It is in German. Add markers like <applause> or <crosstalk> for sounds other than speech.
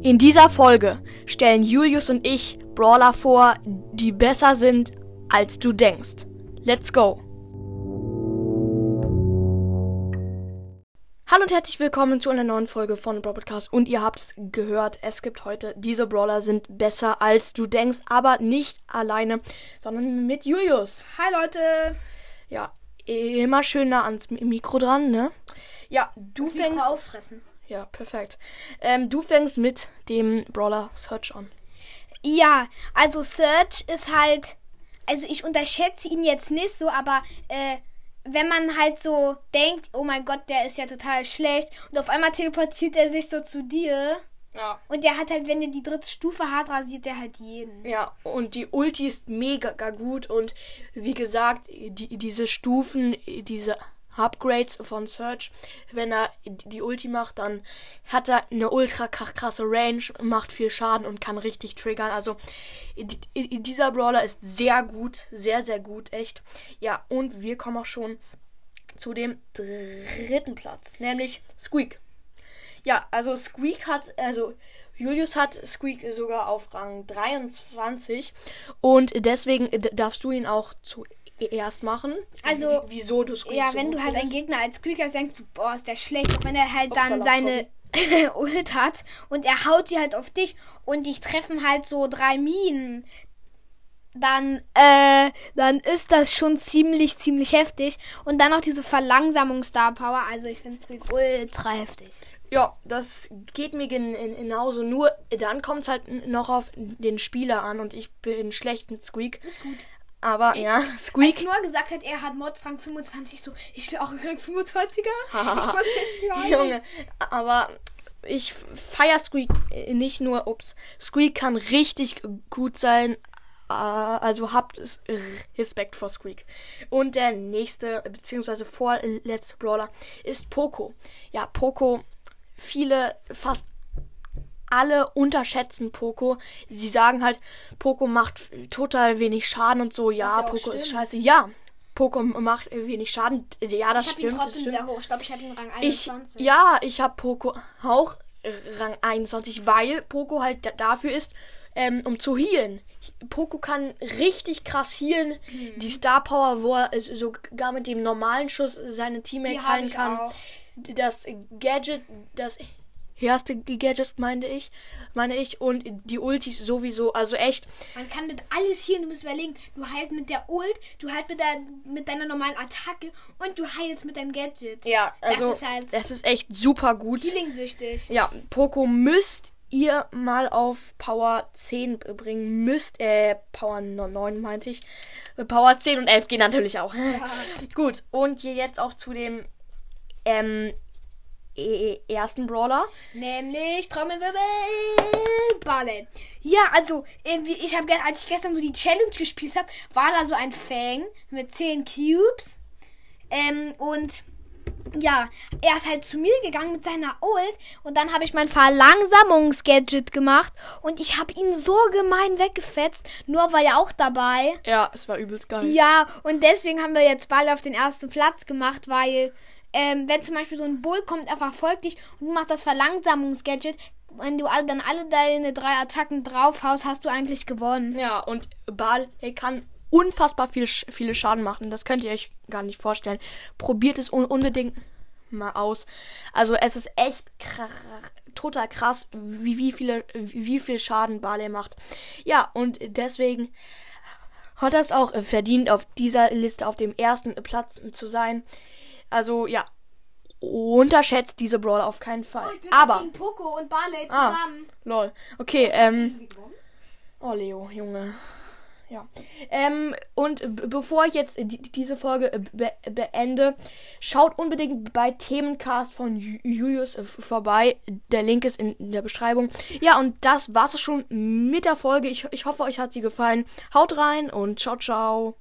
In dieser Folge stellen Julius und ich Brawler vor, die besser sind, als du denkst. Let's go! Hallo und herzlich willkommen zu einer neuen Folge von Brawl Podcast. Und ihr habt es gehört, es gibt heute, diese Brawler sind besser, als du denkst, aber nicht alleine, sondern mit Julius. Hi Leute! Ja, immer schön nah ans Mikro dran, ne? Ja, du Das fängst. Mikro auffressen. Ja, perfekt. Ähm, du fängst mit dem Brawler Search an. Ja, also Search ist halt. Also ich unterschätze ihn jetzt nicht so, aber äh, wenn man halt so denkt, oh mein Gott, der ist ja total schlecht und auf einmal teleportiert er sich so zu dir Ja. und der hat halt, wenn der die dritte Stufe hat, rasiert der halt jeden. Ja, und die Ulti ist mega gut und wie gesagt, die, diese Stufen, diese Upgrades von Search, wenn er die Ulti macht, dann hat er eine ultra krasse Range, macht viel Schaden und kann richtig triggern. Also die- dieser Brawler ist sehr gut, sehr, sehr gut, echt. Ja, und wir kommen auch schon zu dem dritten Platz, nämlich Squeak. Ja, also Squeak hat, also Julius hat Squeak sogar auf Rang 23 und deswegen d- darfst du ihn auch zuerst machen. Also, Wie- wieso du Squeak Ja, wenn gut du halt einen. Gegner als hast, denkst du, boah, ist der schlecht. Auch wenn er halt dann seine <laughs> Ult hat und er haut die halt auf dich und dich treffen halt so drei Minen, dann, äh, dann ist das schon ziemlich, ziemlich heftig. Und dann noch diese Verlangsamungs-Star Power. Also ich finde Squeak ultra heftig. Ja, das geht mir gen genauso. Nur dann kommt es halt noch auf den Spieler an und ich bin schlecht mit Squeak. Aber ja, Als Squeak. Noah gesagt hat, er hat Mods Rang 25, so, ich will auch einen Rang 25er. ich <laughs> muss freuen. Junge, aber ich feier Squeak äh, nicht nur, ups, Squeak kann richtig gut sein, äh, also habt es Respekt vor Squeak. Und der nächste, beziehungsweise vorletzte Brawler ist Poco. Ja, Poco, viele, fast alle unterschätzen Poco. Sie sagen halt, Poco macht total wenig Schaden und so. Ja, ja Poco ist scheiße. Ja, Poco macht wenig Schaden. Ja, das Ich habe stimmt. ihn das trotzdem stimmt. sehr hoch. Ich glaube, ich habe ihn Rang Ich, 21. ja, ich habe Poco auch Rang 21, weil Poco halt da, dafür ist, ähm, um zu healen. Poco kann richtig krass healen. Mhm. Die Star Power, wo er es sogar mit dem normalen Schuss seine Teammates heilen ich kann. auch. Das Gadget, das erste Gadget meinte ich, meine ich und die Ultis sowieso, also echt. Man kann mit alles hier, du musst überlegen, du heilst mit der Ult, du heilst mit, der, mit deiner normalen Attacke und du heilst mit deinem Gadget. Ja, also das ist halt das ist echt super gut. healing-süchtig. Ja, Poco müsst ihr mal auf Power 10 bringen. Müsst, äh, Power 9 meinte ich. Power 10 und 11 gehen natürlich auch. <laughs> Gut, und hier jetzt auch zu dem ähm, ersten Brawler. Nämlich Trommelwirbel, Barley. Ja, also, äh, ich habe als ich gestern so die Challenge gespielt habe, war da so ein Fang mit 10 Cubes. Ähm, und ja, er ist halt zu mir gegangen mit seiner Ult und dann habe ich mein Verlangsamungs-Gadget gemacht und ich habe ihn so gemein weggefetzt. Nur war ja auch dabei. Ja, es war übelst geil. Ja, und deswegen haben wir jetzt Ball auf den ersten Platz gemacht, weil ähm, wenn zum Beispiel so ein Bull kommt, er verfolgt dich und du machst das Verlangsamungs-Gadget, wenn du dann alle deine drei Attacken draufhaust, hast du eigentlich gewonnen. Ja, und Bal, er kann unfassbar viel, viele Schaden machen. Das könnt ihr euch gar nicht vorstellen. Probiert es un unbedingt mal aus. Also es ist echt kra- total krass, wie, wie, viele, wie viel Schaden Barley macht. Ja, und deswegen hat es auch verdient, auf dieser Liste auf dem ersten Platz zu sein. Also ja, unterschätzt diese Brawler auf keinen Fall. Aber, gegen Poco und Barley ah, lol. Okay, ähm, Oh, Leo, Junge. Ja. Ähm, und bevor ich jetzt die, diese Folge äh, be beende, schaut unbedingt bei Themencast von Ju- Julius äh, vorbei. Der Link ist in, in der Beschreibung. Ja, und das war's schon mit der Folge. Ich, ich hoffe, euch hat sie gefallen. Haut rein und ciao, ciao.